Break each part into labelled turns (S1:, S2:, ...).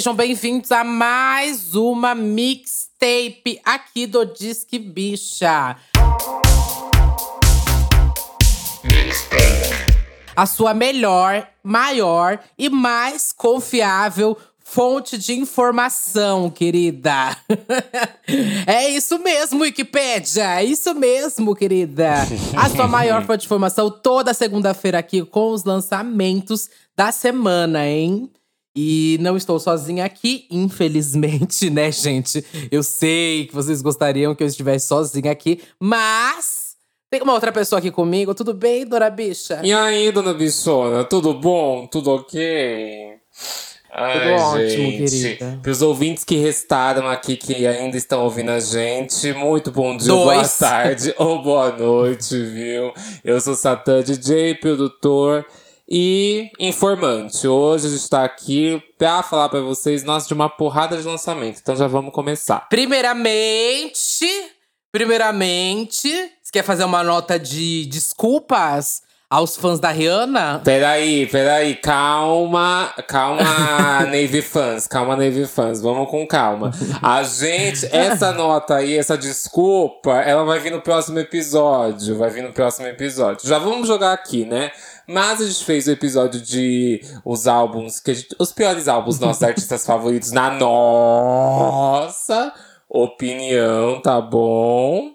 S1: Sejam bem-vindos a mais uma mixtape aqui do Disque Bicha. A sua melhor, maior e mais confiável fonte de informação, querida. é isso mesmo, Wikipédia. É isso mesmo, querida. A sua maior fonte de informação toda segunda-feira aqui com os lançamentos da semana, hein? E não estou sozinha aqui, infelizmente, né, gente? Eu sei que vocês gostariam que eu estivesse sozinha aqui, mas tem uma outra pessoa aqui comigo. Tudo bem, dona bicha?
S2: E aí, dona bichona, tudo bom? Tudo ok?
S1: Ai, tudo ótimo, querida.
S2: Para os ouvintes que restaram aqui, que ainda estão ouvindo a gente, muito bom dia, Dois. boa tarde ou boa noite, viu? Eu sou Satã DJ, produtor e informante. Hoje a gente está aqui para falar para vocês, nós de uma porrada de lançamento. Então já vamos começar.
S1: Primeiramente, primeiramente, você quer fazer uma nota de desculpas? aos fãs da Rihanna?
S2: Peraí, peraí, calma, calma, Navy fãs, calma, Navy fãs, vamos com calma. A gente, essa nota aí, essa desculpa, ela vai vir no próximo episódio, vai vir no próximo episódio. Já vamos jogar aqui, né? Mas a gente fez o episódio de os álbuns, que gente, os piores álbuns nossos artistas favoritos na nossa opinião, tá bom?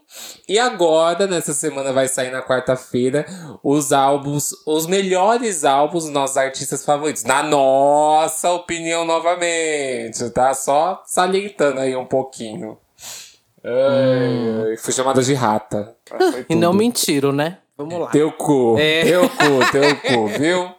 S2: E agora, nessa semana, vai sair na quarta-feira os álbuns, os melhores álbuns dos nossos artistas favoritos. Na nossa opinião, novamente, tá? Só salientando aí um pouquinho. Hum. Ai, fui chamada de rata.
S1: E não mentiram, né? Vamos lá.
S2: Teu cu, é. teu cu, teu cu, viu?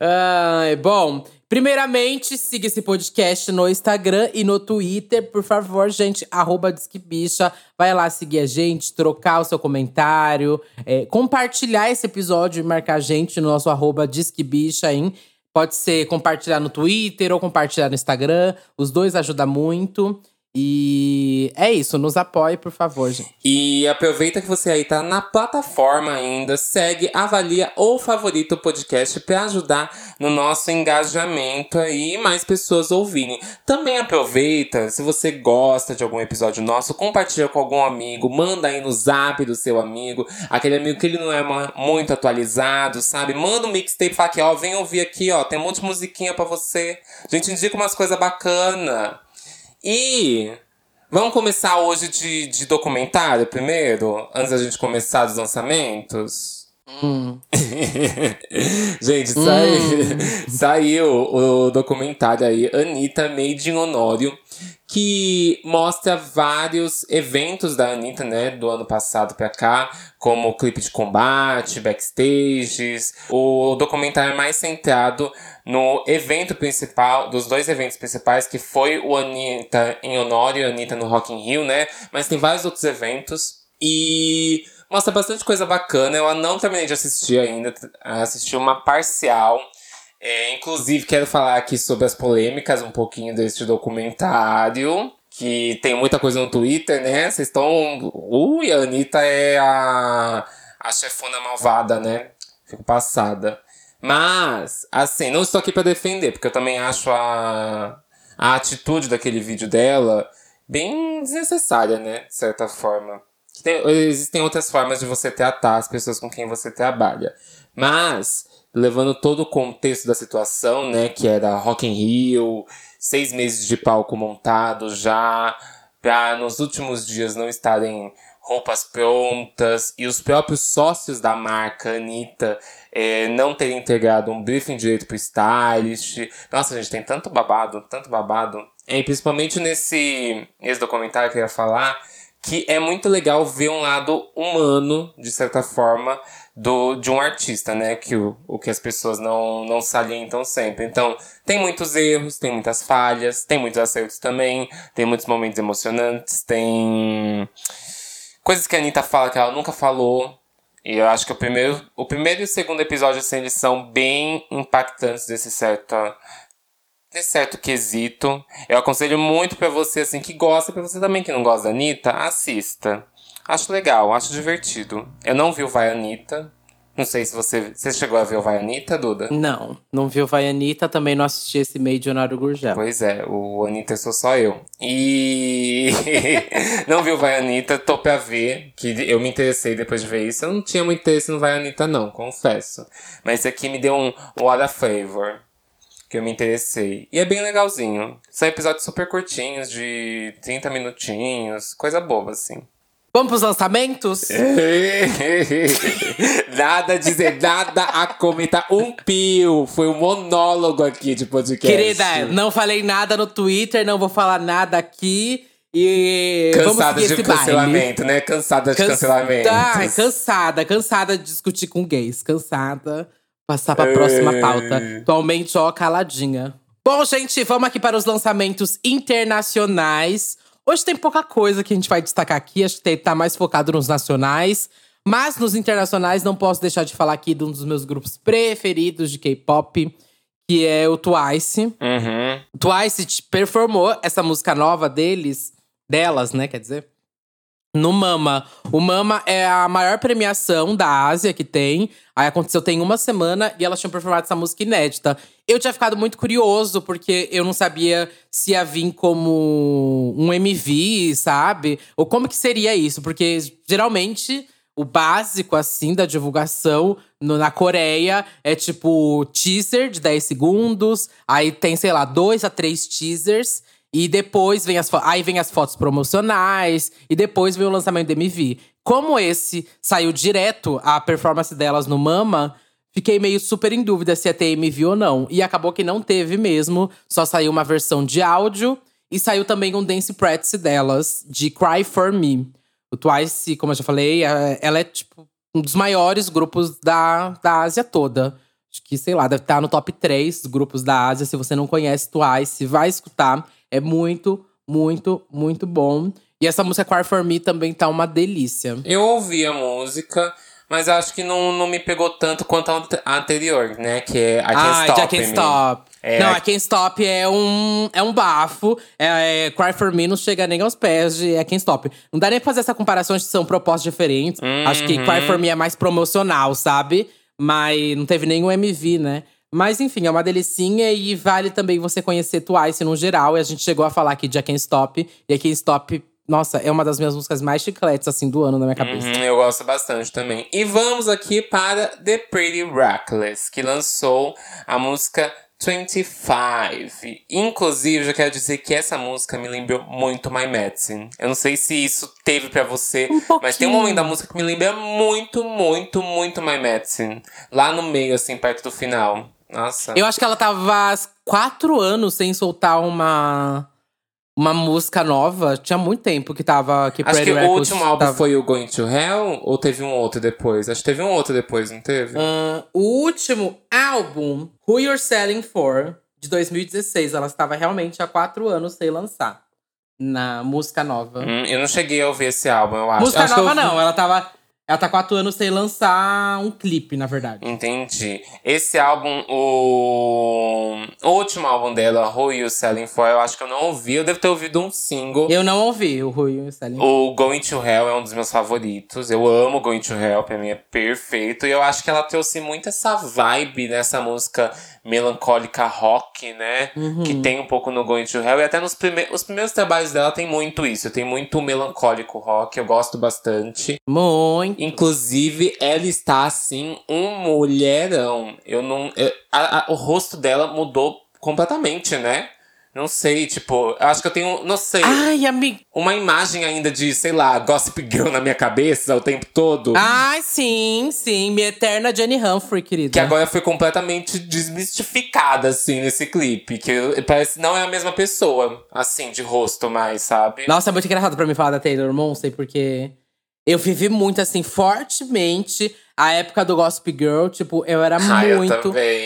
S1: Ai, bom, primeiramente, siga esse podcast no Instagram e no Twitter. Por favor, gente, arroba Disquebicha. Vai lá seguir a gente, trocar o seu comentário, é, compartilhar esse episódio e marcar a gente no nosso arroba Disquebicha, hein? Pode ser compartilhar no Twitter ou compartilhar no Instagram. Os dois ajudam muito. E é isso, nos apoie, por favor, gente.
S2: E aproveita que você aí tá na plataforma ainda, segue, avalia ou favorita o podcast para ajudar no nosso engajamento aí e mais pessoas ouvirem. Também aproveita, se você gosta de algum episódio nosso, compartilha com algum amigo, manda aí no zap do seu amigo, aquele amigo que ele não é muito atualizado, sabe? Manda um mixtape, fala aqui, ó, vem ouvir aqui, ó, tem um monte de musiquinha para você. A gente indica umas coisas bacanas. E vamos começar hoje de, de documentário primeiro, antes da gente começar os lançamentos? Hum. gente, hum. Saiu, o documentário aí, Anitta Made in Honório, que mostra vários eventos da Anitta, né, do ano passado pra cá, como o clipe de combate, backstages. O documentário é mais centrado no evento principal, dos dois eventos principais, que foi o Anitta em Honório e Anitta no Rock in Rio, né? Mas tem vários outros eventos. E mostra bastante coisa bacana. Eu não terminei de assistir ainda, assisti uma parcial. É, inclusive, quero falar aqui sobre as polêmicas um pouquinho deste documentário. Que tem muita coisa no Twitter, né? Vocês estão. Ui, a Anitta é a, a chefona malvada, né? Fico passada. Mas, assim, não estou aqui para defender, porque eu também acho a, a atitude daquele vídeo dela bem desnecessária, né? De certa forma. Tem, existem outras formas de você tratar as pessoas com quem você trabalha. Mas levando todo o contexto da situação, né, que era Rock in Rio, seis meses de palco montado já, para nos últimos dias não estarem roupas prontas e os próprios sócios da marca, Anitta, é, não terem integrado um briefing direito pro stylist. Nossa, gente, tem tanto babado, tanto babado. E principalmente nesse, nesse documentário que eu ia falar, que é muito legal ver um lado humano, de certa forma, do, de um artista, né? Que o, o que as pessoas não, não salientam sempre. Então, tem muitos erros, tem muitas falhas, tem muitos acertos também, tem muitos momentos emocionantes, tem coisas que a Anitta fala que ela nunca falou. E eu acho que o primeiro, o primeiro e o segundo episódio, assim, eles são bem impactantes desse certo, desse certo quesito. Eu aconselho muito para você, assim, que gosta, para você também que não gosta da Anitta, assista. Acho legal, acho divertido. Eu não vi o Vai Anitta, Não sei se você. Você chegou a ver o Vai Anitta, Duda?
S1: Não, não vi o Vai Anitta, também não assisti esse meio de Leonardo Gurgel.
S2: Pois é, o Anitta sou só eu. E. não vi o Vai Anitta, tô pra ver, que eu me interessei depois de ver isso. Eu não tinha muito interesse no Vai Anitta, não, confesso. Mas esse aqui me deu um What a Favor. Que eu me interessei. E é bem legalzinho. São episódios super curtinhos, de 30 minutinhos, coisa boba, assim.
S1: Vamos pros lançamentos?
S2: nada a dizer, nada a comentar. Um pio. Foi um monólogo aqui de podcast.
S1: Querida, não falei nada no Twitter, não vou falar nada aqui. E
S2: cansada de cancelamento, baile. né? Cansada de Cansa cancelamento.
S1: Ai, cansada, cansada de discutir com gays. Cansada. Passar pra próxima pauta. Atualmente, ó, caladinha. Bom, gente, vamos aqui para os lançamentos internacionais. Hoje tem pouca coisa que a gente vai destacar aqui, acho que tá mais focado nos nacionais. Mas nos internacionais, não posso deixar de falar aqui de um dos meus grupos preferidos de K-pop, que é o Twice.
S2: Uhum.
S1: Twice performou essa música nova deles, delas, né? Quer dizer, no Mama. O Mama é a maior premiação da Ásia que tem. Aí aconteceu tem uma semana e elas tinham performado essa música inédita. Eu tinha ficado muito curioso, porque eu não sabia se ia vir como um MV, sabe? Ou como que seria isso. Porque geralmente o básico, assim, da divulgação no, na Coreia é tipo teaser de 10 segundos. Aí tem, sei lá, dois a três teasers. E depois vem as aí vem as fotos promocionais e depois vem o lançamento do MV. Como esse saiu direto a performance delas no Mama, fiquei meio super em dúvida se ia ter MV ou não. E acabou que não teve mesmo, só saiu uma versão de áudio e saiu também um dance practice delas de Cry for Me. O Twice, como eu já falei, é, ela é tipo um dos maiores grupos da, da Ásia toda. Acho que, sei lá, deve estar no top 3 grupos da Ásia. Se você não conhece Twice, vai escutar. É muito, muito, muito bom. E essa música Cry For Me também tá uma delícia.
S2: Eu ouvi a música, mas acho que não, não me pegou tanto quanto a anterior, né? Que é I Can't ah, Stop.
S1: I Can't Stop. É, não, I Can't Stop é um, é um bafo. É, é, Cry For Me não chega nem aos pés de I Can't Stop. Não dá nem pra fazer essa comparação de são propostas diferentes. Uhum. Acho que Cry For Me é mais promocional, sabe? Mas não teve nenhum MV, né? Mas enfim, é uma delicinha e vale também você conhecer Twice no geral. E a gente chegou a falar aqui de I Can't Stop. E I Can't Stop nossa, é uma das minhas músicas mais chicletes, assim, do ano na minha cabeça.
S2: Uhum, eu gosto bastante também. E vamos aqui para The Pretty Reckless, que lançou a música 25. Inclusive, já quero dizer que essa música me lembrou muito My Medicine. Eu não sei se isso teve para você,
S1: um
S2: mas tem um momento da música que me lembra muito, muito, muito My Medicine. Lá no meio, assim, perto do final. Nossa.
S1: Eu acho que ela tava há quatro anos sem soltar uma uma música nova. Tinha muito tempo que tava. Que
S2: Acho
S1: que
S2: o último álbum tava... foi o Going to Hell ou teve um outro depois? Acho que teve um outro depois, não teve?
S1: Uh, o último álbum, Who You're Selling For, de 2016. Ela estava realmente há quatro anos sem lançar. Na música nova.
S2: Hum, eu não cheguei a ouvir esse álbum, eu acho.
S1: Música
S2: acho
S1: nova eu... não, ela tava. Ela tá quatro anos sem lançar um clipe, na verdade.
S2: Entendi. Esse álbum, o... o último álbum dela, Who You Selling For, eu acho que eu não ouvi. Eu devo ter ouvido um single.
S1: Eu não ouvi o Who You Selling For.
S2: O Going to Hell é um dos meus favoritos. Eu amo Going to Hell, pra mim é perfeito. E eu acho que ela trouxe muito essa vibe nessa música melancólica rock, né?
S1: Uhum.
S2: Que tem um pouco no Going to Hell. E até nos prime os primeiros trabalhos dela tem muito isso. Tem muito melancólico rock. Eu gosto bastante.
S1: Muito.
S2: Inclusive, ela está assim, um mulherão. Eu não. Eu, a, a, o rosto dela mudou completamente, né? Não sei, tipo, acho que eu tenho, não sei.
S1: Ai, amigo.
S2: Uma imagem ainda de, sei lá, Gossip Girl na minha cabeça o tempo todo.
S1: Ai, sim, sim. Minha eterna Jenny Humphrey, querida.
S2: Que agora foi completamente desmistificada, assim, nesse clipe. Que parece não é a mesma pessoa, assim, de rosto mais, sabe?
S1: Nossa, é muito engraçado pra mim falar da Taylor Monster, porque eu vivi muito, assim, fortemente a época do Gossip Girl. Tipo, eu era
S2: ah,
S1: muito,
S2: eu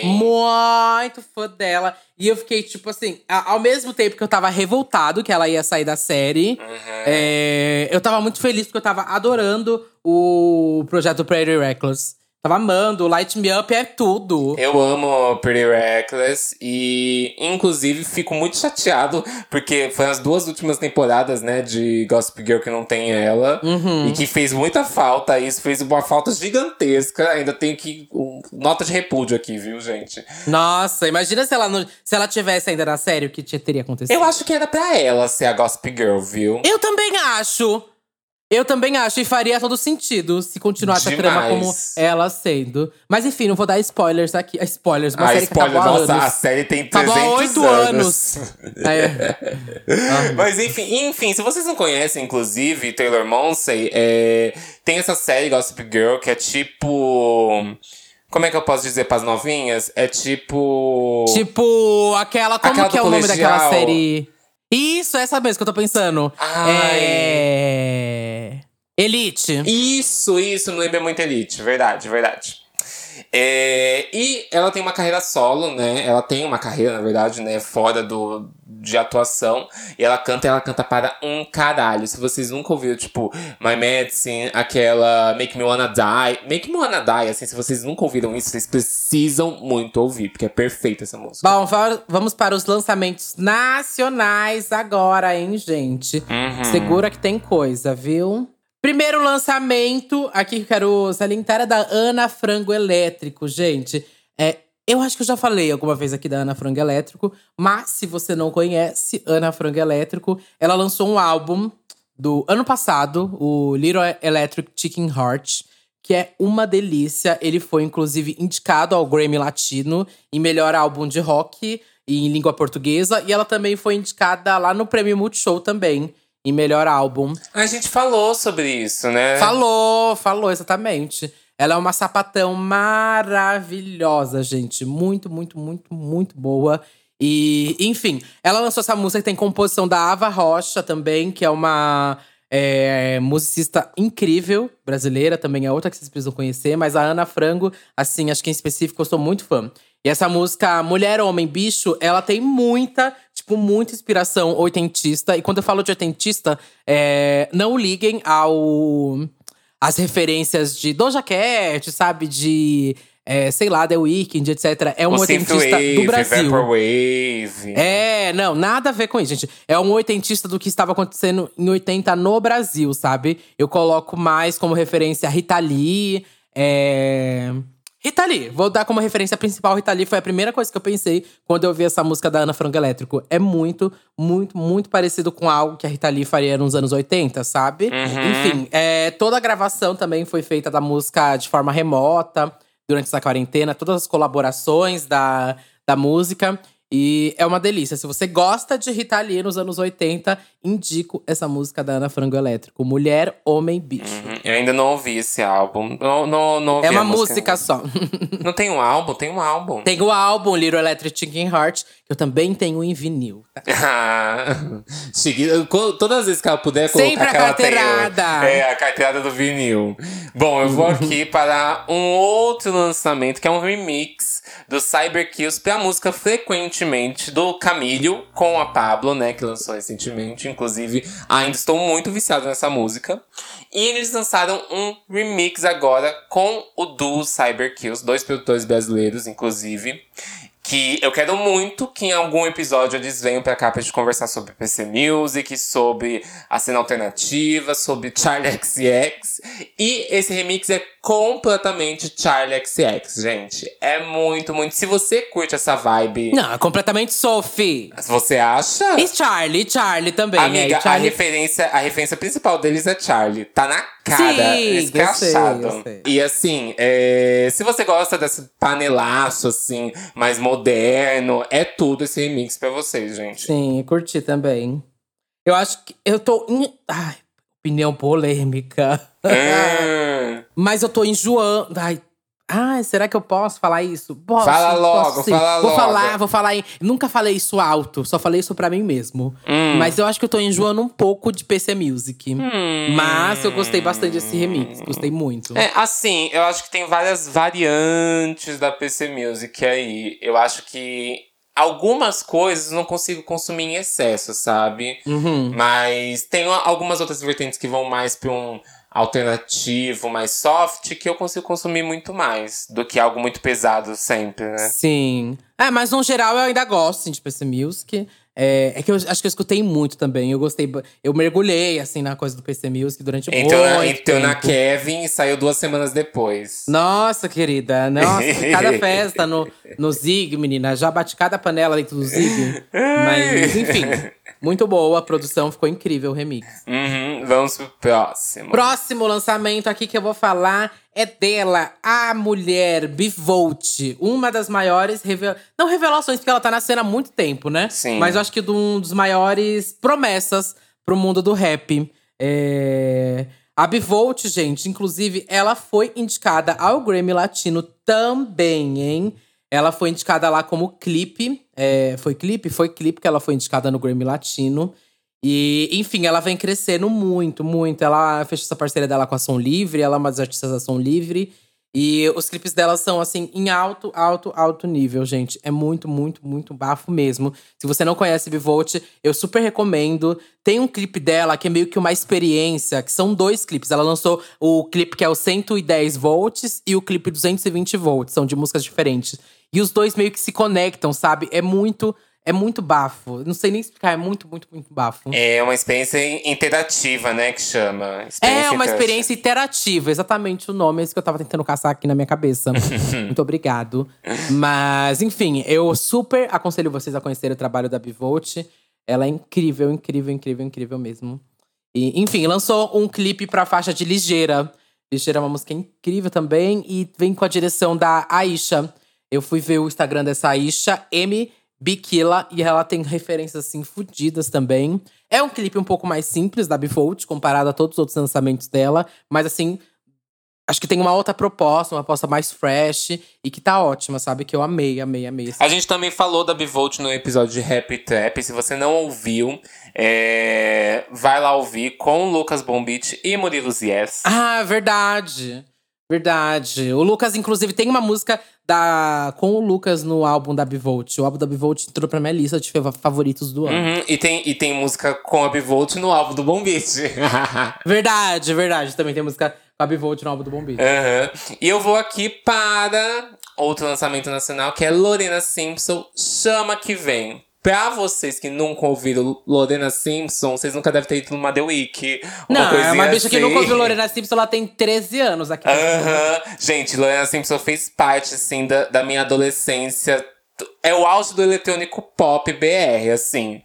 S1: muito fã dela. E eu fiquei, tipo assim, ao mesmo tempo que eu tava revoltado que ela ia sair da série,
S2: uhum.
S1: é, eu tava muito feliz porque eu tava adorando o projeto Pretty Reckless. Tava amando, Light Me Up é tudo.
S2: Eu amo Pretty Reckless e, inclusive, fico muito chateado porque foi as duas últimas temporadas, né, de Gossip Girl que não tem ela
S1: Uhum.
S2: e que fez muita falta. Isso fez uma falta gigantesca. Ainda tenho que. um, nota de repúdio aqui, viu, gente?
S1: Nossa, imagina se ela, não, se ela tivesse ainda na série, o que te- teria acontecido.
S2: Eu acho que era pra ela ser a Gossip Girl, viu?
S1: Eu também acho. Eu também acho, e faria todo sentido se continuasse a trama como
S2: Demais.
S1: ela sendo. Mas enfim, não vou dar spoilers aqui. Ah, Spoilers, uma
S2: Ah,
S1: série
S2: spoiler,
S1: que acabou
S2: nossa,
S1: anos.
S2: a série tem
S1: Acabou
S2: 300
S1: há oito
S2: anos.
S1: É.
S2: Mas enfim, enfim, se vocês não conhecem, inclusive, Taylor Monsey, é, tem essa série Gossip Girl que é tipo. Como é que eu posso dizer pras novinhas? É tipo.
S1: Tipo, aquela. Como
S2: Aquela
S1: que é o nome daquela série? Isso, essa mesmo que eu tô pensando.
S2: Ai.
S1: É. Elite.
S2: Isso, isso, não lembra muito Elite, verdade, verdade. É, e ela tem uma carreira solo, né? Ela tem uma carreira, na verdade, né? Fora do, de atuação. E ela canta, ela canta para um caralho. Se vocês nunca ouviram, tipo, My Medicine, aquela Make Me Wanna Die. Make Me Wanna Die, assim, se vocês nunca ouviram isso, vocês precisam muito ouvir, porque é perfeita essa música.
S1: Bom, va- vamos para os lançamentos nacionais agora, hein, gente?
S2: Uhum.
S1: Segura que tem coisa, viu? Primeiro lançamento, aqui que eu quero salientar, é da Ana Frango Elétrico, gente. É, eu acho que eu já falei alguma vez aqui da Ana Frango Elétrico, mas se você não conhece Ana Frango Elétrico, ela lançou um álbum do ano passado, o Little Electric Chicken Heart, que é uma delícia. Ele foi, inclusive, indicado ao Grammy Latino em melhor álbum de rock em língua portuguesa. E ela também foi indicada lá no Prêmio Multishow também, melhor álbum.
S2: A gente falou sobre isso, né?
S1: Falou, falou, exatamente. Ela é uma sapatão maravilhosa, gente. Muito, muito, muito, muito boa. E, enfim, ela lançou essa música que tem composição da Ava Rocha também, que é uma é, musicista incrível, brasileira, também é outra que vocês precisam conhecer. Mas a Ana Frango, assim, acho que em específico eu sou muito fã. E essa música Mulher, Homem, Bicho, ela tem muita, tipo, muita inspiração oitentista. E quando eu falo de oitentista, é, não liguem ao as referências de Doja Cat, sabe? De, é, sei lá, The Weeknd, etc. É um
S2: o
S1: oitentista
S2: Synthwave,
S1: do Brasil.
S2: Vaporwave.
S1: É, não, nada a ver com isso, gente. É um oitentista do que estava acontecendo em 80 no Brasil, sabe? Eu coloco mais como referência a Rita Lee. É... Rita Lee, vou dar como referência principal Rita Lee. Foi a primeira coisa que eu pensei quando eu vi essa música da Ana Frango Elétrico. É muito, muito, muito parecido com algo que a Rita Lee faria nos anos 80, sabe? Enfim, é, toda a gravação também foi feita da música de forma remota durante essa quarentena, todas as colaborações da, da música. E é uma delícia. Se você gosta de Rita Lee nos anos 80, indico essa música da Ana Frango Elétrico. Mulher, Homem, Bicho.
S2: Uhum, Eu ainda não ouvi esse álbum. Não, não, não
S1: É uma
S2: a
S1: música só.
S2: Não tem um álbum? Tem um álbum.
S1: Tem o álbum Little Electric Chicken Heart, que eu também tenho em vinil. tá?
S2: Ah, Todas as vezes que ela puder colocar
S1: Sempre a carteirada.
S2: É, a carteirada do vinil. Bom, eu vou aqui para um outro lançamento, que é um remix do Cyber Kills pra música Frequentemente, do Camilho, com a Pablo, né, que lançou recentemente. Inclusive, ainda estou muito viciado nessa música. E eles lançaram um remix agora com o duo Cyber Kills, dois produtores brasileiros, inclusive. Que eu quero muito que em algum episódio eles venham pra cá pra gente conversar sobre PC Music, sobre a cena alternativa, sobre Charlie XX. E esse remix é completamente Charlie XX, gente. É muito, muito. Se você curte essa vibe,
S1: Não, é completamente Sophie.
S2: você acha?
S1: E Charlie, Charlie também.
S2: Amiga,
S1: é, e Charlie...
S2: a, referência, a referência principal deles é Charlie. Tá na cara,
S1: Sim, eu
S2: escrachado.
S1: sei, eu sei.
S2: E assim, é, se você gosta desse panelaço, assim, mais moderno, é tudo esse remix pra vocês, gente.
S1: Sim, curti também. Eu acho que eu tô. Ai, opinião polêmica.
S2: Hum,
S1: Mas eu tô enjoando. Ai. Ai, será que eu posso falar isso? Posso,
S2: Fala logo,
S1: posso
S2: fala
S1: Vou
S2: logo.
S1: falar, vou falar. Em... Nunca falei isso alto, só falei isso pra mim mesmo.
S2: Hum.
S1: Mas eu acho que eu tô enjoando um pouco de PC Music. Mas eu gostei bastante desse remix, gostei muito.
S2: É, assim, eu acho que tem várias variantes da PC Music aí. Eu acho que algumas coisas eu não consigo consumir em excesso, sabe?
S1: Uhum.
S2: Mas tem algumas outras vertentes que vão mais pra um alternativo, mais soft, que eu consigo consumir muito mais do que algo muito pesado sempre, né?
S1: Sim. É, mas no geral eu ainda gosto assim, de PC Music. É, é, que eu acho que eu escutei muito também. Eu gostei. Eu mergulhei, assim, na coisa do PC Music durante
S2: então,
S1: muito
S2: na, Então na Kevin e saiu duas semanas depois.
S1: Nossa, querida. Nossa, cada festa no, no Zig, menina. Já bati cada panela dentro do Zig. Mas, enfim. Muito boa, a produção ficou incrível, o remix.
S2: Uhum, vamos pro próximo.
S1: Próximo lançamento aqui que eu vou falar é dela, a mulher Bivolt. Uma das maiores revelações. Não revelações, porque ela tá na cena há muito tempo, né?
S2: Sim.
S1: Mas eu acho que de um dos maiores promessas pro mundo do rap. É... A Bivolt, gente, inclusive, ela foi indicada ao Grammy Latino também, hein? Ela foi indicada lá como clipe. É... Foi clipe? Foi clipe que ela foi indicada no Grammy Latino. E, enfim, ela vem crescendo muito, muito. Ela fechou essa parceria dela com a Som Livre, ela é uma das artistas da Som Livre. E os clipes dela são, assim, em alto, alto, alto nível, gente. É muito, muito, muito bafo mesmo. Se você não conhece Bivolt, eu super recomendo. Tem um clipe dela que é meio que uma experiência, que são dois clipes. Ela lançou o clipe que é o 110 volts e o clipe 220 volts. São de músicas diferentes. E os dois meio que se conectam, sabe? É muito é muito bafo. Não sei nem explicar, é muito, muito, muito bafo.
S2: É uma experiência interativa, né, que chama.
S1: é uma experiência interativa, exatamente o nome, é isso que eu tava tentando caçar aqui na minha cabeça. muito obrigado. Mas, enfim, eu super aconselho vocês a conhecer o trabalho da Bivolt. Ela é incrível, incrível, incrível, incrível mesmo. E, enfim, lançou um clipe pra faixa de Ligeira. Ligeira é uma música incrível também e vem com a direção da Aisha. Eu fui ver o Instagram dessa Aisha, M Bikila, e ela tem referências assim fodidas também. É um clipe um pouco mais simples da Bivolt, comparado a todos os outros lançamentos dela, mas assim, acho que tem uma outra proposta, uma proposta mais fresh e que tá ótima, sabe? Que eu amei, amei, amei.
S2: A gente também falou da Bivolt no episódio de Rap Trap. Se você não ouviu, é... vai lá ouvir com Lucas Bombit e Murilo Zies.
S1: Ah, verdade. Verdade. O Lucas, inclusive, tem uma música da, com o Lucas no álbum da Bivolt. O álbum da Bivolt entrou pra minha lista de favoritos do ano.
S2: Uhum, e, tem, e tem música com a Bivolt no álbum do Bom Beat.
S1: verdade, verdade. Também tem música com a Bivolt no álbum do Bom Beat.
S2: Uhum. E eu vou aqui para outro lançamento nacional, que é Lorena Simpson, Chama Que Vem. Pra vocês que nunca ouviram Lorena Simpson, vocês nunca devem ter ido numa The Week.
S1: Uma não, é uma bicha assim. que nunca ouviu Lorena Simpson, ela tem 13 anos aqui.
S2: Aham. Gente, Lorena Simpson fez parte, assim, da, da minha adolescência. É o auge do eletrônico pop BR, assim.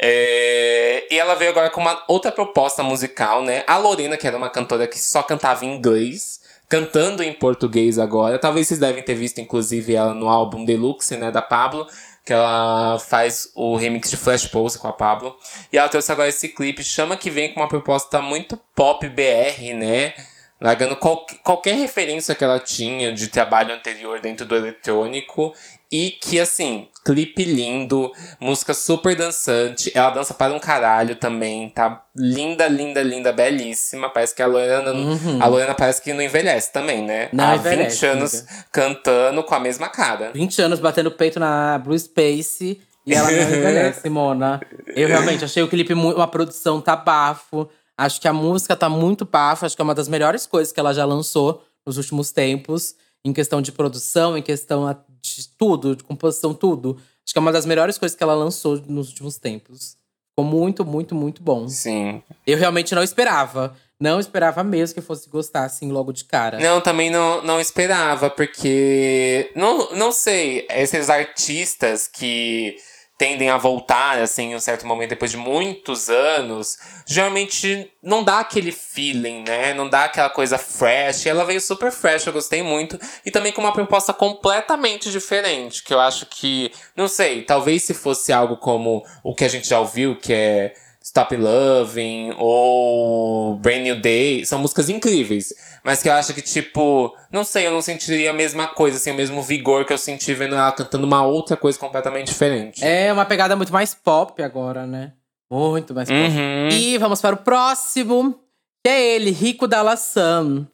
S2: É... E ela veio agora com uma outra proposta musical, né? A Lorena, que era uma cantora que só cantava em inglês, cantando em português agora. Talvez vocês devem ter visto, inclusive, ela no álbum Deluxe, né, da Pablo que ela faz o remix de Flash Pose com a Pablo. E ela trouxe agora esse clipe, chama que vem com uma proposta muito pop BR, né? Largando qual, qualquer referência que ela tinha de trabalho anterior dentro do eletrônico. E que, assim, clipe lindo, música super dançante. Ela dança para um caralho também, tá linda, linda, linda, belíssima. Parece que a Lorena, uhum. a Lorena parece que não envelhece também, né?
S1: Não
S2: Há
S1: envelhece,
S2: 20 anos amiga. cantando com a mesma cara.
S1: 20 anos batendo peito na Blue Space e ela não envelhece, Mona. Eu realmente achei o clipe uma produção tá bafo. Acho que a música tá muito bafo, acho que é uma das melhores coisas que ela já lançou nos últimos tempos, em questão de produção, em questão de tudo, de composição, tudo. Acho que é uma das melhores coisas que ela lançou nos últimos tempos. Ficou muito, muito, muito bom.
S2: Sim.
S1: Eu realmente não esperava. Não esperava mesmo que fosse gostar, assim, logo de cara.
S2: Não, também não, não esperava, porque. Não, não sei, esses artistas que tendem a voltar, assim, em um certo momento, depois de muitos anos, geralmente não dá aquele feeling, né? Não dá aquela coisa fresh. Ela veio super fresh, eu gostei muito. E também com uma proposta completamente diferente, que eu acho que, não sei, talvez se fosse algo como o que a gente já ouviu, que é Stop Loving ou Brand New Day, são músicas incríveis. Mas que eu acho que, tipo, não sei, eu não sentiria a mesma coisa, assim, o mesmo vigor que eu senti vendo ela cantando uma outra coisa completamente diferente.
S1: É uma pegada muito mais pop agora, né? Muito mais pop.
S2: Uhum.
S1: E vamos para o próximo, que é ele, Rico Dallassan.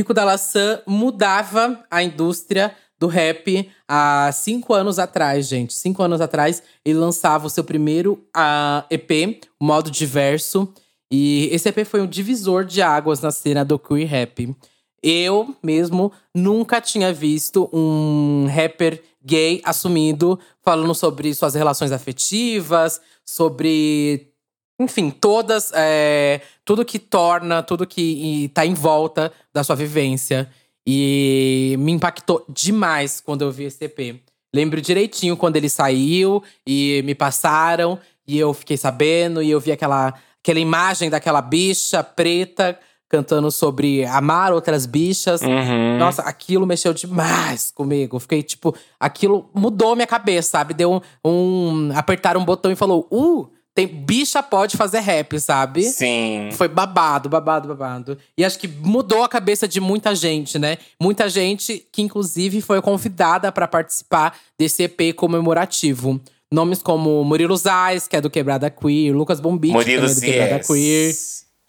S1: Rico Dallassan mudava a indústria do rap há cinco anos atrás, gente. Cinco anos atrás, ele lançava o seu primeiro uh, EP, Modo Diverso. E esse EP foi um divisor de águas na cena do queer rap. Eu mesmo nunca tinha visto um rapper gay assumindo, falando sobre suas relações afetivas, sobre. Enfim, todas. É, tudo que torna, tudo que está em volta da sua vivência. E me impactou demais quando eu vi esse EP. Lembro direitinho quando ele saiu e me passaram, e eu fiquei sabendo, e eu vi aquela, aquela imagem daquela bicha preta cantando sobre amar outras bichas.
S2: Uhum.
S1: Nossa, aquilo mexeu demais comigo. Fiquei tipo, aquilo mudou minha cabeça, sabe? Deu um, um apertar um botão e falou: "Uh, tem bicha pode fazer rap, sabe?"
S2: Sim.
S1: Foi babado, babado, babado. E acho que mudou a cabeça de muita gente, né? Muita gente que inclusive foi convidada para participar desse EP comemorativo. Nomes como Murilo Zais, que é do Quebrada Queer, Lucas Bombite, que é do Quebrada
S2: Zies.
S1: Queer.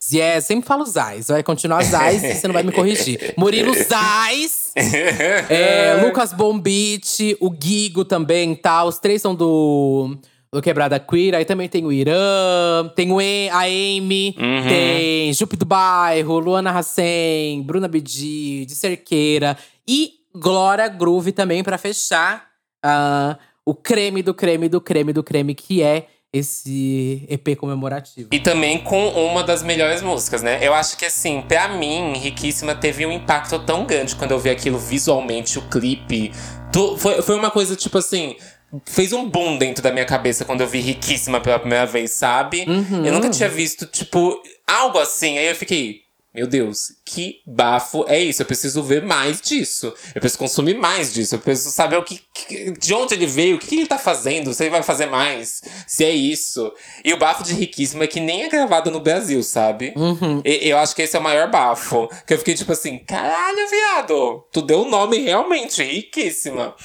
S1: Zies, sempre falo Zais, vai continuar Zais e você não vai me corrigir. Murilo Zais, é, Lucas Bombite, o Guigo também, tá? Os três são do, do Quebrada Queer. Aí também tem o Irã, tem o e, a Amy,
S2: Uhum.
S1: tem Jupe do Bairro, Luana Hassen, Bruna Bidi, de Cerqueira. E Glória Groove também pra fechar ah, o creme do creme do creme do creme, que é esse EP comemorativo.
S2: E também com uma das melhores músicas, né? Eu acho que assim, pra mim, Riquíssima teve um impacto tão grande quando eu vi aquilo visualmente, o clipe. Tu- foi, foi uma coisa tipo assim. Fez um boom dentro da minha cabeça quando eu vi Riquíssima pela primeira vez, sabe? Eu nunca tinha visto, tipo, algo assim. Aí eu fiquei. Meu Deus, que bafo é isso? Eu preciso ver mais disso. Eu preciso consumir mais disso. Eu preciso saber o que, que- de onde ele veio, o que ele tá fazendo, se ele vai fazer mais, se é isso. E o bafo de Riquíssimo é que nem é gravado no Brasil, sabe? E- eu acho que esse é o maior bafo. Que eu fiquei tipo assim, caralho, viado, tu deu o nome realmente, Riquíssima.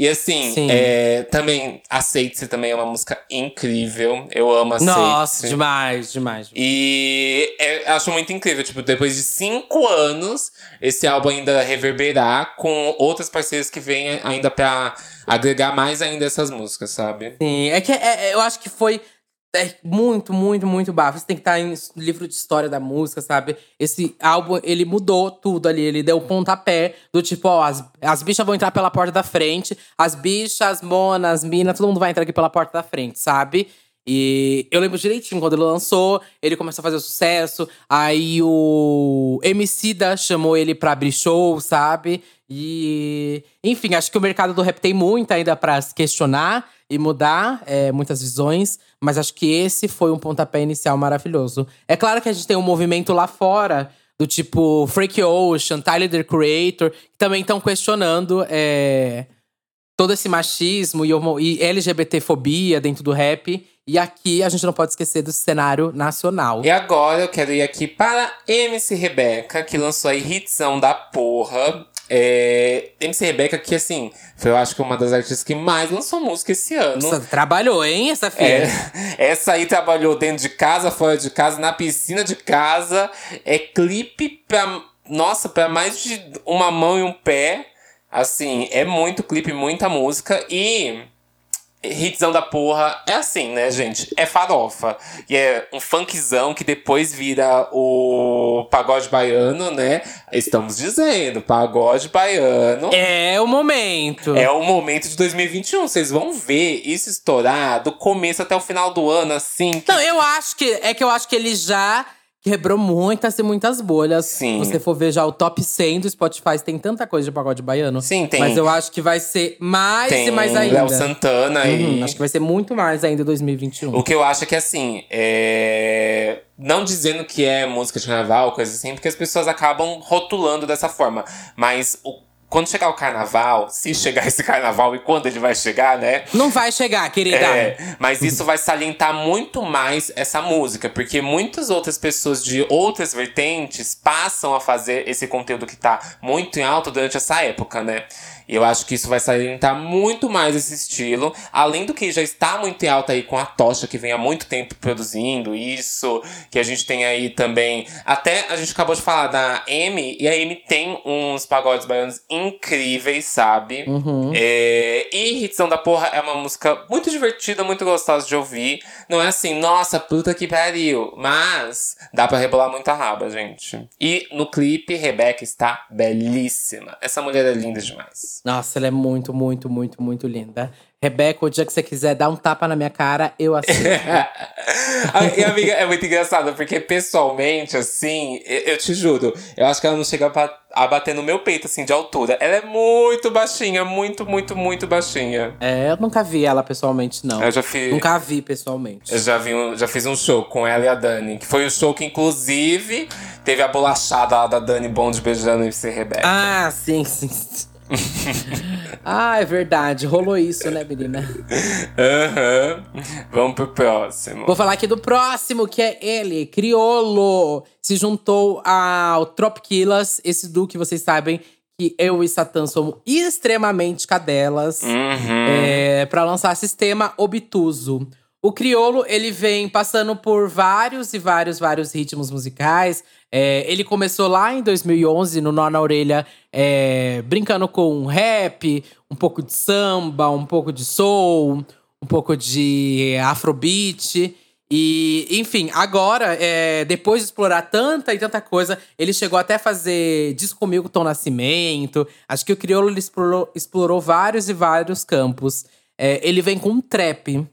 S2: E assim,
S1: Sim.
S2: é, também, Aceite-se também é uma música incrível. Eu amo Aceite-se.
S1: Nossa, demais, demais.
S2: E é, acho muito incrível, tipo, depois de cinco anos, esse álbum ainda reverberar com outras parceiras que vêm ainda pra agregar mais ainda essas músicas, sabe?
S1: Sim, é que é- é- eu acho que foi é, muito, muito, muito bafo. Isso tem que estar em livro de história da música, sabe? Esse álbum, ele mudou tudo ali. Ele deu pontapé do tipo, ó, as, as bichas vão entrar pela porta da frente. As bichas, as monas, as minas, todo mundo vai entrar aqui pela porta da frente, sabe? E eu lembro direitinho, quando ele lançou, ele começou a fazer sucesso. Aí o Emicida chamou ele pra abrir show, sabe? E… Enfim, acho que o mercado do rap tem muito ainda pra se questionar e mudar é, muitas visões. Mas acho que esse foi um pontapé inicial maravilhoso. É claro que a gente tem um movimento lá fora, do tipo Freak Ocean, Tyler, The Creator, que também estão questionando… é, todo esse machismo e, homo- e LGBTfobia dentro do rap. E aqui a gente não pode esquecer do cenário nacional.
S2: E agora eu quero ir aqui para MC Rebeca, que lançou aí hitzão da porra. É, MC Rebeca, que assim, foi eu acho que uma das artistas que mais lançou música esse ano.
S1: Nossa, trabalhou, hein, essa
S2: É,
S1: filha?
S2: essa aí trabalhou dentro de casa, fora de casa, na piscina de casa. É clipe pra. Nossa, pra mais de uma mão e um pé. Assim, é muito clipe, muita música. E. Hitzão da porra é assim, né, gente? É farofa. E é um funkzão que depois vira o pagode baiano, né? Estamos dizendo, pagode baiano.
S1: É o momento.
S2: É o momento de 2021. Vocês vão ver isso estourar do começo até o final do ano, assim. que-
S1: Não, eu acho que. É que eu acho que ele já quebrou muitas e muitas bolhas.
S2: Sim.
S1: Se você for ver já o top 100 do Spotify, tem tanta coisa de pagode baiano.
S2: Sim, tem.
S1: Mas eu acho que vai ser mais
S2: Tem
S1: e mais ainda.
S2: Léo Santana
S1: Uhum,
S2: e.
S1: acho que vai ser muito mais ainda em 2021.
S2: O que eu acho é que assim, é... não dizendo que é música de carnaval, coisa assim, porque as pessoas acabam rotulando dessa forma. Mas o- quando chegar o carnaval, se chegar esse carnaval e quando ele vai chegar, né?
S1: Não vai chegar, querida.
S2: É, mas isso vai salientar muito mais essa música, porque muitas outras pessoas de outras vertentes passam a fazer esse conteúdo que tá muito em alto durante essa época, né? Eu acho que isso vai salientar muito mais esse estilo. Além do que já está muito em alta aí com a Tocha, que vem há muito tempo produzindo isso. Que a gente tem aí também. Até a gente acabou de falar da M, e a M tem uns pagodes baianos incríveis, sabe?
S1: Uhum.
S2: É, e Ritão da Porra é uma música muito divertida, muito gostosa de ouvir. Não é assim, nossa, puta que pariu. Mas dá pra rebolar muita raba, gente. E no clipe, Rebeca está belíssima. Essa mulher é linda demais.
S1: Nossa, ela é muito, muito, muito, muito linda. Rebeca, o dia que você quiser dar um tapa na minha cara, eu aceito.
S2: e amiga, é muito engraçado, porque pessoalmente, assim, eu, te juro, eu acho que ela não chega a, bater no meu peito, assim, de altura. Ela é muito baixinha, muito, muito, muito baixinha.
S1: É, eu nunca vi ela pessoalmente, não.
S2: Eu já fiz.
S1: Nunca vi pessoalmente.
S2: Eu já, vi um, já fiz um show com ela e a Dani, que foi um show que, inclusive, teve a bolachada lá da Dani Bond beijando e ser Rebeca.
S1: Ah, sim, sim. ah, é verdade. Rolou isso, né, menina?
S2: Aham. Uhum. Vamos pro próximo.
S1: Vou falar aqui do próximo, que é ele, Criolo. Se juntou ao Tropquilas, esse duo que vocês sabem que eu e Satã somos extremamente cadelas.
S2: Uhum.
S1: É, para lançar Sistema Obtuso. O Criolo, ele vem passando por vários e vários, vários ritmos musicais. É, ele começou lá em 2011, no Nó na Orelha, é, brincando com rap, um pouco de samba, um pouco de soul, um pouco de afrobeat. E, enfim, agora, é, depois de explorar tanta e tanta coisa, ele chegou até a fazer disco comigo, Tom Nascimento. Acho que o Criolo explorou, explorou vários e vários campos. É, ele vem com um trap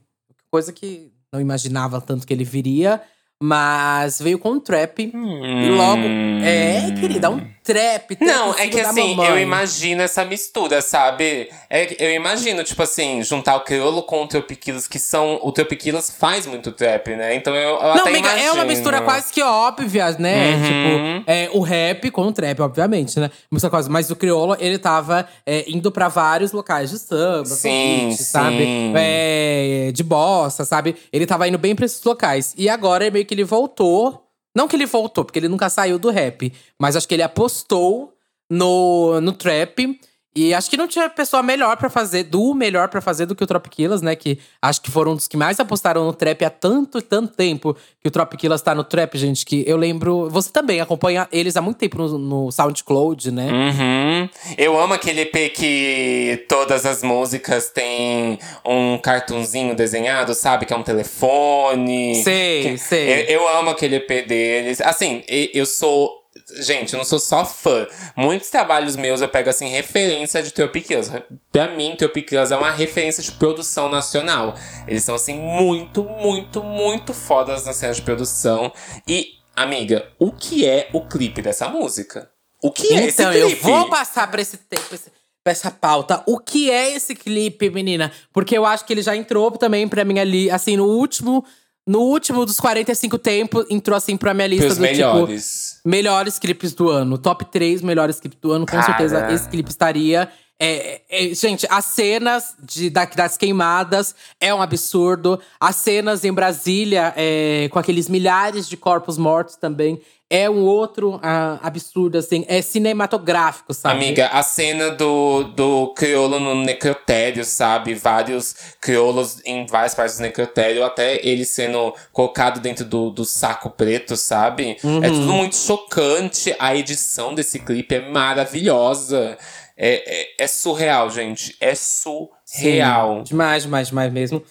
S1: coisa que não imaginava tanto que ele viria. Mas veio com um trap.
S2: Hum.
S1: E logo. É, querida, um trap. trap
S2: não, é que assim,
S1: mamãe.
S2: eu imagino essa mistura, sabe? É, eu imagino, tipo assim, juntar o crioulo com o Tropiquilas, que são. O Tropiquilas faz muito trap, né? Então eu, eu
S1: não, amiga,
S2: imagino.
S1: é uma mistura quase que óbvia, né?
S2: Uhum.
S1: Tipo, é, o rap com o trap, obviamente, né? Muita coisa. Mas o crioulo, ele tava é, indo pra vários locais de samba,
S2: sim,
S1: beat, sabe? É, de bossa, sabe? Ele tava indo bem pra esses locais. E agora é meio que ele voltou. Não que ele voltou, porque ele nunca saiu do rap. Mas acho que ele apostou no, no trap. E acho que não tinha pessoa melhor para fazer, do melhor para fazer do que o Tropiquilas, né? Que acho que foram um dos que mais apostaram no trap há tanto, tanto tempo que o Tropiquilas tá no trap, gente. Que eu lembro. Você também acompanha eles há muito tempo no, no SoundCloud, né?
S2: Uhum. Eu amo aquele EP que todas as músicas têm um cartunzinho desenhado, sabe? Que é um telefone.
S1: Sei,
S2: que,
S1: sei.
S2: Eu, eu amo aquele EP deles. Assim, eu sou Gente, eu não sou só fã. Muitos trabalhos meus eu pego assim referência de Tropiquilas. Pra mim, Tropiquilas é uma referência de produção nacional. Eles são assim muito, muito, muito fodas na cena de produção. E, amiga, o que é o clipe dessa música? O que é esse
S1: Então,
S2: clipe?
S1: eu vou passar pra esse tempo, esse- essa pauta. O que é esse clipe, menina? Porque eu acho que ele já entrou também pra mim ali, assim, no último. No último dos 45 tempos, entrou assim pra minha lista
S2: Pros
S1: do
S2: melhores.
S1: tipo. Melhores clipes do ano. Top 3 melhores clipes do ano. Com
S2: Cara.
S1: certeza esse clipe estaria. É, é, gente, as cenas de, da- das queimadas é um absurdo. As cenas em Brasília, é, com aqueles milhares de corpos mortos também, é um outro ah, absurdo, assim. É cinematográfico, sabe?
S2: Amiga, a cena do, do crioulo no necrotério, sabe? Vários crioulos em várias partes do necrotério, até ele sendo colocado dentro do, do saco preto, sabe? É tudo muito chocante. A edição desse clipe é maravilhosa. É, é, é surreal, gente. É surreal.
S1: Sim, demais, demais, demais mesmo.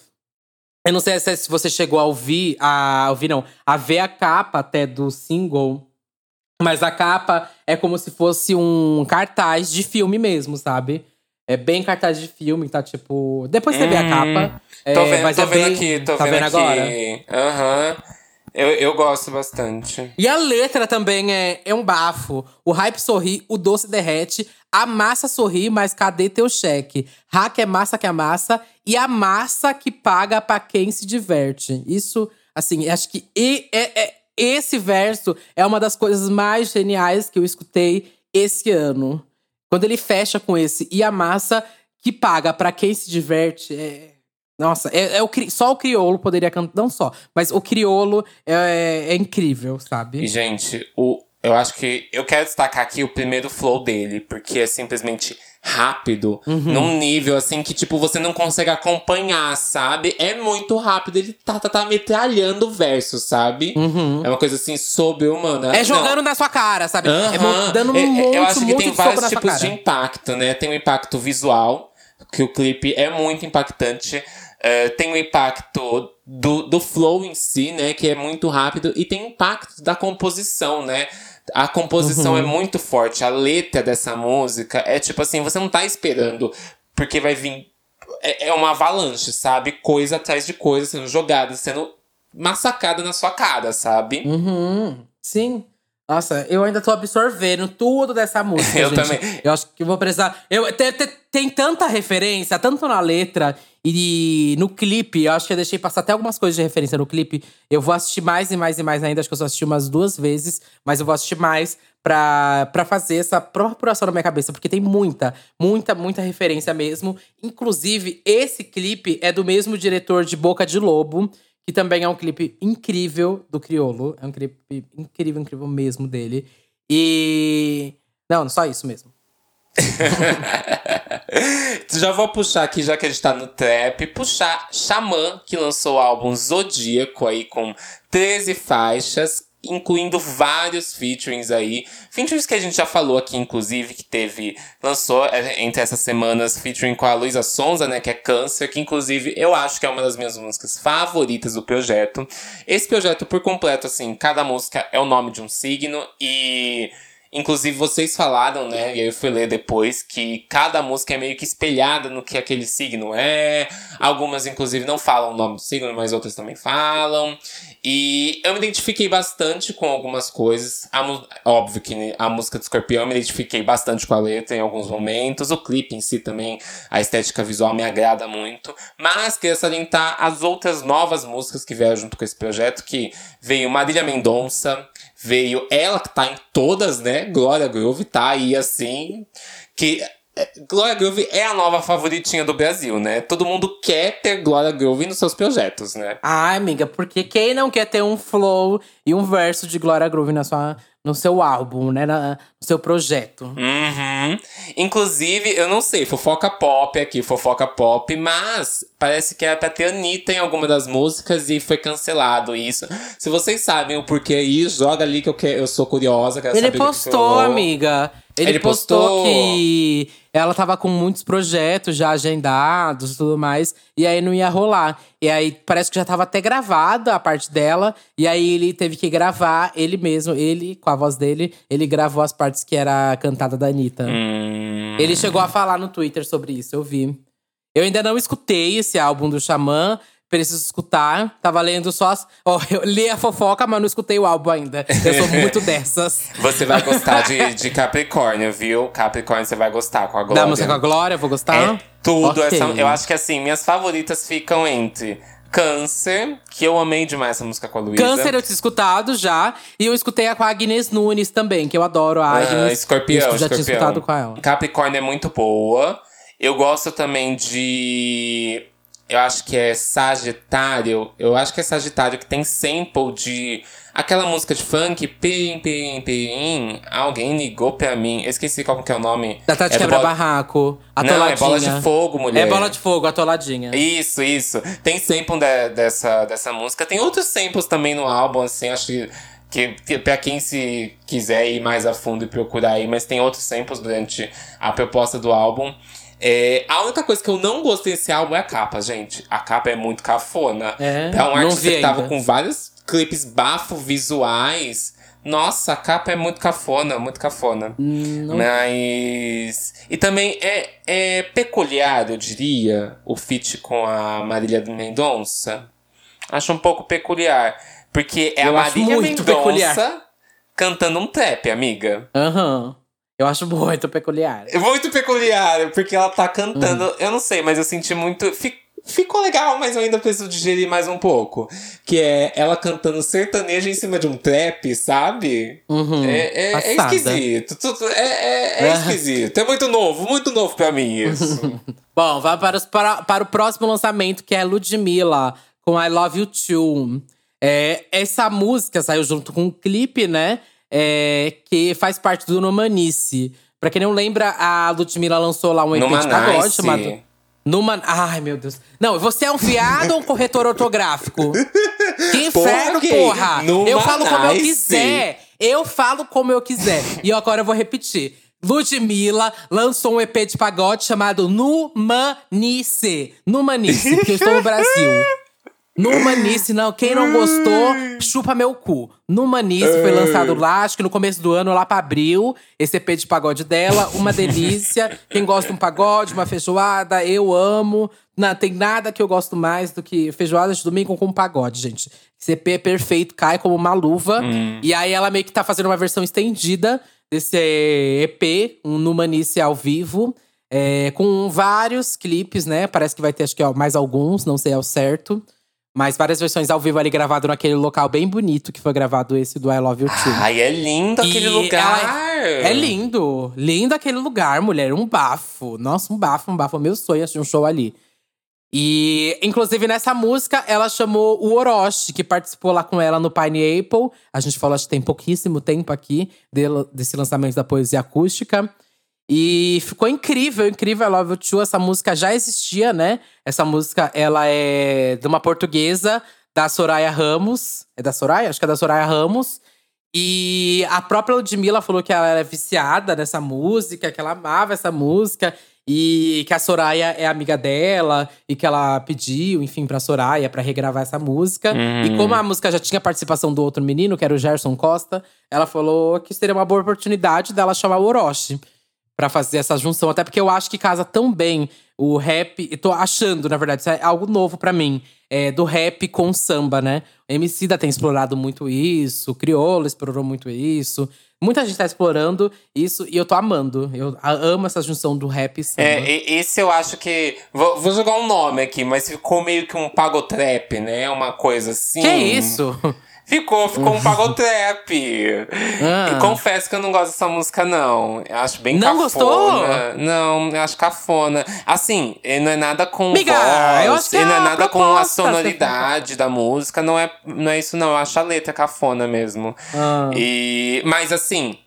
S1: Eu não sei se você chegou a ouvir, a ouvir não, a ver a capa até do single. Mas a capa é como se fosse um cartaz de filme mesmo, sabe? É bem cartaz de filme, tá tipo. Depois você vê a
S2: Hum,
S1: capa.
S2: Tô
S1: é,
S2: vendo, tô
S1: é
S2: vendo
S1: bem-
S2: aqui, tô
S1: tá
S2: vendo,
S1: vendo
S2: aqui.
S1: agora?
S2: Aham. Eu, eu gosto bastante.
S1: E a letra também é, é um bafo. O hype sorri, o doce derrete. A massa sorri, mas cadê teu cheque? Hack é massa que amassa. E a massa que paga pra quem se diverte. Isso, assim, acho que e- é- é- esse verso é uma das coisas mais geniais que eu escutei esse ano. Quando ele fecha com esse e a massa que paga pra quem se diverte. É... Nossa, é, é o, só o crioulo poderia cantar. Não só, mas o crioulo é, é incrível, sabe?
S2: E, gente, o, eu acho que eu quero destacar aqui o primeiro flow dele, porque é simplesmente rápido, num nível assim que, tipo, você não consegue acompanhar, sabe? É muito rápido, ele tá, tá, tá metralhando o verso, sabe? É uma coisa assim sobre-humana.
S1: É jogando
S2: Não.
S1: na sua cara, sabe? É
S2: Aham.
S1: dando um
S2: É- é-
S1: monte,
S2: Eu acho que tem vários tipos de impacto, né? Tem o impacto visual, que o clipe é muito impactante. É, tem o impacto do, do flow em si, né? Que é muito rápido. E tem o impacto da composição, né? A composição
S1: Uhum.
S2: é muito forte. A letra dessa música é tipo assim, você não tá esperando, porque vai vir. É, é uma avalanche, sabe? Coisa atrás de coisa sendo jogada, sendo massacada na sua cara, sabe?
S1: Uhum, sim. Nossa, eu ainda tô absorvendo tudo dessa música,
S2: Eu
S1: gente.
S2: também.
S1: Eu acho que vou precisar… Eu, tem, tem, tem tanta referência, tanto na letra e no clipe. Eu acho que eu deixei passar até algumas coisas de referência no clipe. Eu vou assistir mais e mais e mais ainda. Acho que eu só assisti umas duas vezes. Mas eu vou assistir mais pra, pra fazer essa procuração na minha cabeça. Porque tem muita, muita, muita referência mesmo. Inclusive, esse clipe é do mesmo diretor de Boca de Lobo que também é um clipe incrível do Criolo. É um clipe incrível, incrível mesmo dele. E. Não, só isso mesmo.
S2: já vou puxar aqui, já que a gente tá no trap, puxar Xamã, que lançou o álbum Zodíaco aí com 13 faixas, incluindo vários featurings aí. Featurings que a gente já falou aqui, inclusive, que teve. Lançou é, entre essas semanas featuring com a Luísa Sonza, né? Que é Câncer, que inclusive eu acho que é uma das minhas músicas favoritas do projeto. Esse projeto, por completo, assim, cada música é o nome de um signo e. Inclusive, vocês falaram, né? E aí eu fui ler depois que cada música é meio que espelhada no que aquele signo é. Algumas, inclusive, não falam o nome do signo, mas outras também falam. E eu me identifiquei bastante com algumas coisas. A óbvio que a música do Escorpião eu me identifiquei bastante com a letra em alguns momentos. O clipe em si também, a estética visual me agrada muito. Mas queria salientar as outras novas músicas que vieram junto com esse projeto, que veio Marília Mendonça, veio ela que tá em todas, né? Glória Groove tá aí assim. Que é, Glória Groove é a nova favoritinha do Brasil, né? Todo mundo quer ter Glória Groove nos seus projetos, né?
S1: Ai, amiga, porque quem não quer ter um flow e um verso de Glória Groove na sua, no seu álbum, né? Na, no seu projeto.
S2: Uhum. Inclusive, eu não sei, fofoca pop aqui, fofoca pop, mas parece que era pra ter Anitta em alguma das músicas e foi cancelado isso. Se vocês sabem o porquê aí, joga ali que eu, que, eu sou curiosa.
S1: Ele postou, amiga. Ele,
S2: Ele
S1: postou,
S2: postou?
S1: que ela tava com muitos projetos já agendados e tudo mais. E aí não ia rolar. E aí parece que já tava até gravada a parte dela. E aí ele teve que gravar ele mesmo, ele, com a voz dele, ele gravou as partes que era cantada da Anitta.
S2: Hum.
S1: Ele chegou a falar no Twitter sobre isso, eu vi. Eu ainda não escutei esse álbum do Xamã. Preciso escutar. Tava lendo só. As... Ó, eu li a fofoca, mas não escutei o álbum ainda. Eu sou muito dessas.
S2: Você vai gostar de, de Capricórnio, viu? Capricórnio você vai gostar com a Glória.
S1: Da música com a Glória, eu vou gostar?
S2: É tudo.
S1: Ok.
S2: Essa, eu acho que assim, minhas favoritas ficam entre Câncer, que eu amei demais essa música com a Luísa.
S1: Câncer eu tinha escutado já. E eu escutei a com a Agnes Nunes também, que eu adoro a
S2: Ah,
S1: Agnes.
S2: escorpião,
S1: Eu já tinha
S2: escorpião.
S1: escutado com ela.
S2: Capricórnio é muito boa. Eu gosto também de. Eu acho que é Sagitário. Eu acho que é Sagitário que tem sample de. Aquela música de funk. Pim, pim, pim. Alguém ligou pra mim. Eu esqueci qual que é o nome.
S1: Da Tati
S2: é
S1: Quebra
S2: Bola-
S1: Barraco.
S2: Não,
S1: Atoladinha.
S2: é bola de fogo, mulher.
S1: É bola de fogo, atoladinha.
S2: Isso, isso. Tem sample de- dessa, dessa música. Tem outros samples também no álbum, assim, acho que. Que, que pra quem se quiser ir mais a fundo e procurar aí, mas tem outros samples durante a proposta do álbum. É, a única coisa que eu não gostei desse álbum é a capa, gente. A capa é muito cafona.
S1: É?
S2: Pra um
S1: Não
S2: artista que tava com vários clipes bafo visuais. Nossa, a capa é muito cafona, muito cafona.
S1: Hum,
S2: Mas. E também é, é peculiar, eu diria, o feat com a Marília Mendonça. Acho um pouco peculiar. Porque é
S1: Eu
S2: a Marília Mendonça
S1: peculiar.
S2: cantando um trap, amiga.
S1: Aham. Eu acho muito peculiar.
S2: É muito peculiar, porque ela tá cantando.
S1: Uhum.
S2: Eu não sei, mas eu senti muito. fi- Ficou legal, mas eu ainda preciso digerir mais um pouco. Que é ela cantando sertanejo em cima de um trap, sabe?
S1: Uhum.
S2: É, é- é esquisito. É, é- é
S1: Ah.
S2: esquisito. É muito novo, muito novo pra mim isso.
S1: Bom, vai para, os- para, para o próximo lançamento, que é Ludmilla, com I Love You Too. É, essa música saiu junto com um clipe, né? É, que faz parte do Nomanice. Pra quem não lembra, a Ludmilla lançou lá um EP
S2: Numa
S1: de pagode
S2: Nice.
S1: chamado. Numa. Ai, meu Deus. Não, você é um fiado ou um corretor ortográfico? Que inferno, porra!
S2: Numa
S1: eu falo como eu quiser. Eu falo como eu quiser. E agora eu vou repetir. Ludmilla lançou um EP de pagode chamado Numanice. Numanice, porque eu estou no Brasil. Numanice, não. Quem não gostou, chupa meu cu. Numanice foi lançado lá, acho que no começo do ano, lá pra abril. Esse EP de pagode dela, uma delícia. Quem gosta de um pagode, uma feijoada, eu amo. Não tem nada que eu gosto mais do que feijoada de domingo com pagode, gente. Esse EP é perfeito, cai como uma luva. E aí ela meio que tá fazendo uma versão estendida desse EP, um Numanice ao vivo. é, com vários clipes, né? Parece que vai ter, acho que ó, mais alguns, não sei ao certo. Mas várias versões ao vivo ali gravado naquele local bem bonito que foi gravado esse do I Love You Too.
S2: Ai, é lindo
S1: E
S2: aquele lugar.
S1: É lindo. Lindo aquele lugar, mulher. Um bafo. Nossa, um bafo, um bafo. Meu sonho assistir um show ali. E, inclusive, nessa música, ela chamou o Orochi, que participou lá com ela no Pine Apple. A gente falou, acho que tem pouquíssimo tempo aqui desse lançamento da poesia acústica. E ficou incrível, incrível. I Love You Too. Essa música já existia, né? Essa música, ela é de uma portuguesa, da Soraya Ramos. É da Soraya? Acho que é da Soraya Ramos. E a própria Ludmilla falou que ela era viciada nessa música, que ela amava essa música. E que a Soraya é amiga dela. E que ela pediu, enfim, pra Soraya pra regravar essa música. E como a música já tinha participação do outro menino, que era o Gerson Costa. Ela falou que seria uma boa oportunidade dela chamar o Orochi pra fazer essa junção. Até porque eu acho que casa tão bem o rap. E tô achando, na verdade, isso é algo novo pra mim. É, do rap com samba, né? O MC da tem explorado muito isso, o Criolo explorou muito isso. Muita gente tá explorando isso e eu tô amando. Eu amo essa junção do rap e samba.
S2: É, esse eu acho que. Vou, vou jogar um nome aqui, mas ficou meio que um pagotrap, né? Uma coisa assim.
S1: que isso?
S2: Ficou, ficou um pagotrap.
S1: Ah.
S2: E confesso que eu não gosto dessa música, não. Eu acho bem
S1: Não
S2: cafona.
S1: gostou?
S2: Não, eu acho cafona. Assim, não é nada com
S1: Miga,
S2: voz, e não
S1: é
S2: é
S1: a
S2: nada com a sonoridade da música. Não é, não é isso, não. Eu acho a letra cafona mesmo.
S1: Ah.
S2: E, mas assim,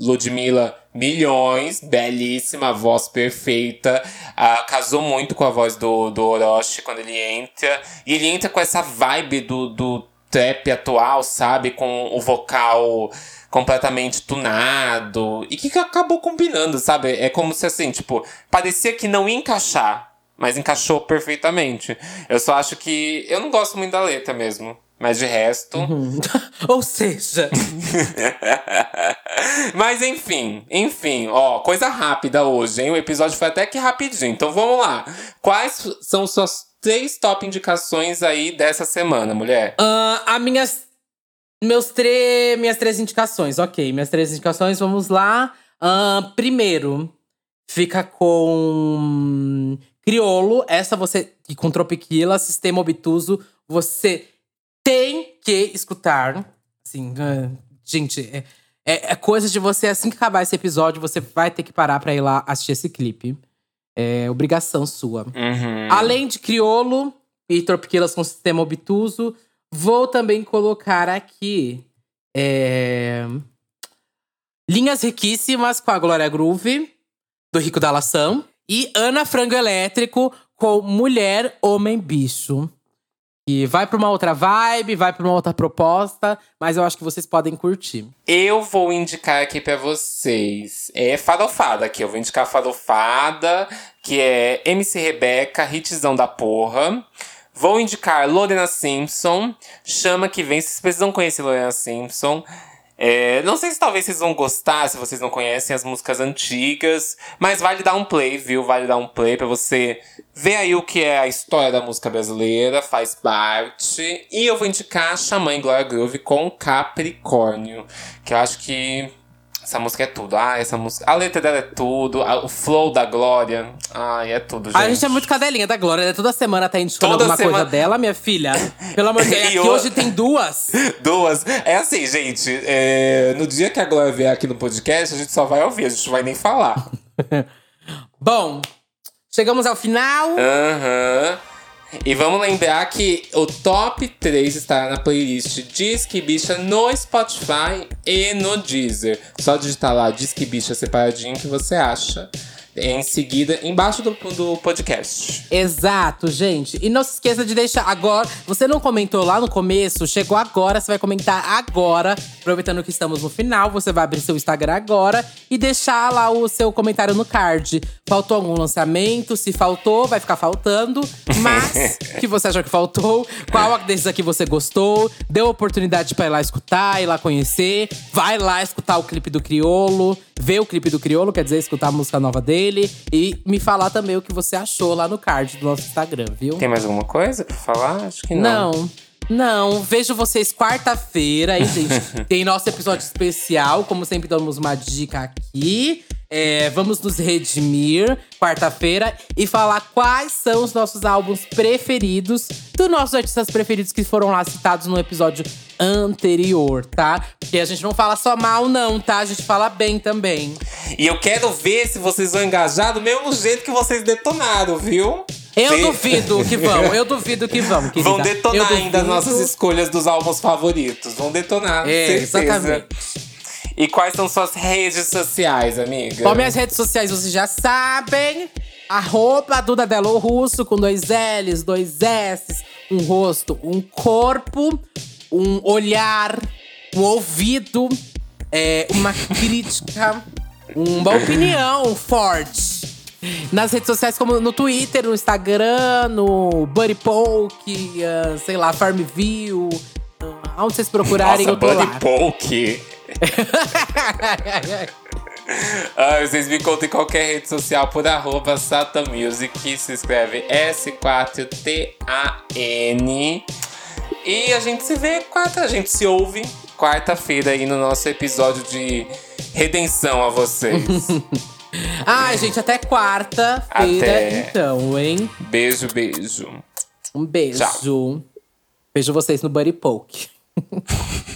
S2: Ludmilla, milhões, belíssima, voz perfeita. ah, casou muito com a voz do, do Orochi quando ele entra. E ele entra com essa vibe do, do trap atual, sabe? Com o vocal completamente tunado. E que que acabou combinando, sabe? É como se assim, tipo, parecia que não ia encaixar. Mas encaixou perfeitamente. Eu só acho que. Eu não gosto muito da letra mesmo. Mas de resto.
S1: Ou seja,
S2: Mas enfim, enfim, ó, coisa rápida hoje, hein? O episódio foi até que rapidinho. Então vamos lá. Quais são suas três top indicações aí dessa semana, mulher?
S1: ah, a minhas, meus tre, minhas três indicações. Ok, minhas três indicações, vamos lá. Ah, primeiro, fica com Criolo. Essa você, e com Tropiquila, Sistema Obtuso. Você tem que escutar. Assim, ah, gente, é, é, é coisa de você, assim que acabar esse episódio, você vai ter que parar pra ir lá assistir esse clipe. É obrigação sua.
S2: Uhum.
S1: Além de Criolo e Tropiquilas com sistema obtuso, vou também colocar aqui é, Linhas Riquíssimas com a Glória Groove, do Rico da Lação. E Ana Frango Elétrico com Mulher, Homem, Bicho. E vai pra uma outra vibe, vai pra uma outra proposta, mas eu acho que vocês podem curtir.
S2: Eu vou indicar aqui pra vocês. É farofada aqui. Eu vou indicar farofada, que é MC Rebeca, hitzão da porra. Vou indicar Lorena Simpson, chama que vem. Vocês precisam conhecer Lorena Simpson. É, não sei se talvez vocês vão gostar, se vocês não conhecem as músicas antigas, mas vale dar um play, viu? Vale dar um play pra você ver aí o que é a história da música brasileira, faz parte. E eu vou indicar Xamã e Glória Groove com Capricórnio, que eu acho que essa música é tudo. Ah, essa música. A letra dela é tudo, a- o flow da Glória. Ai, é tudo, gente.
S1: A gente é muito cadelinha da Glória, né? Toda semana tá indicando
S2: Toda
S1: alguma
S2: semana-
S1: coisa dela, minha filha. Pelo amor de Deus, é
S2: E
S1: que
S2: o-
S1: hoje tem duas.
S2: Duas. É assim, gente. é, no dia que a Glória vier aqui no podcast, a gente só vai ouvir, a gente não vai nem falar.
S1: Bom, chegamos ao final.
S2: Aham. E vamos lembrar que o top 3 estará na playlist Disque Bicha no Spotify e no Deezer. Só digitar lá Disque Bicha separadinho que você acha em seguida embaixo do, do podcast.
S1: Exato, gente. E não se esqueça de deixar agora. Você não comentou lá no começo, chegou agora, você vai comentar agora. Aproveitando que estamos no final, você vai abrir seu Instagram agora e deixar lá o seu comentário no card. Faltou algum lançamento? Se faltou, vai ficar faltando. Mas que você achou que faltou? Qual desses aqui você gostou? Deu oportunidade para ir lá escutar, ir lá conhecer. Vai lá escutar o clipe do Criolo, ver o clipe do Criolo, quer dizer, escutar a música nova dele e me falar também o que você achou lá no card do nosso Instagram, viu?
S2: Tem mais alguma coisa pra falar? Acho que não.
S1: Não. Não, vejo vocês quarta-feira, aí, gente. tem nosso episódio especial, como sempre damos uma dica aqui. É, vamos nos redimir quarta-feira e falar quais são os nossos álbuns preferidos dos nossos artistas preferidos que foram lá citados no episódio anterior, tá? Porque a gente não fala só mal, não, tá? A gente fala bem também.
S2: E eu quero ver se vocês vão engajar do mesmo jeito que vocês detonaram, viu?
S1: Eu Sim. duvido que vão, eu duvido que vão, querida.
S2: Vão detonar ainda as nossas escolhas dos álbuns favoritos. Vão detonar, é, certeza. Exatamente. E quais são suas redes sociais, amiga?
S1: Bom, minhas redes sociais vocês já sabem. Arroba Duda Delo Russo, com dois L's, dois S's, um rosto, um corpo, um olhar, um ouvido, é, uma crítica, uma opinião forte. Nas redes sociais, como no Twitter, no Instagram, no Buddy Poke, uh, sei lá, Farmville. Uh, onde vocês procurarem,
S2: Nossa,
S1: eu tô
S2: Buddy
S1: lá.
S2: Poke. Ah, vocês me contem em qualquer rede social por arroba Music, se escreve S4TAN. E a gente se vê quarta, a gente se ouve quarta-feira aí no nosso episódio de redenção a vocês.
S1: Ai, gente, até quarta-feira então, hein?
S2: Beijo, beijo.
S1: Um beijo. Tchau. Beijo vocês no Buddy Poke.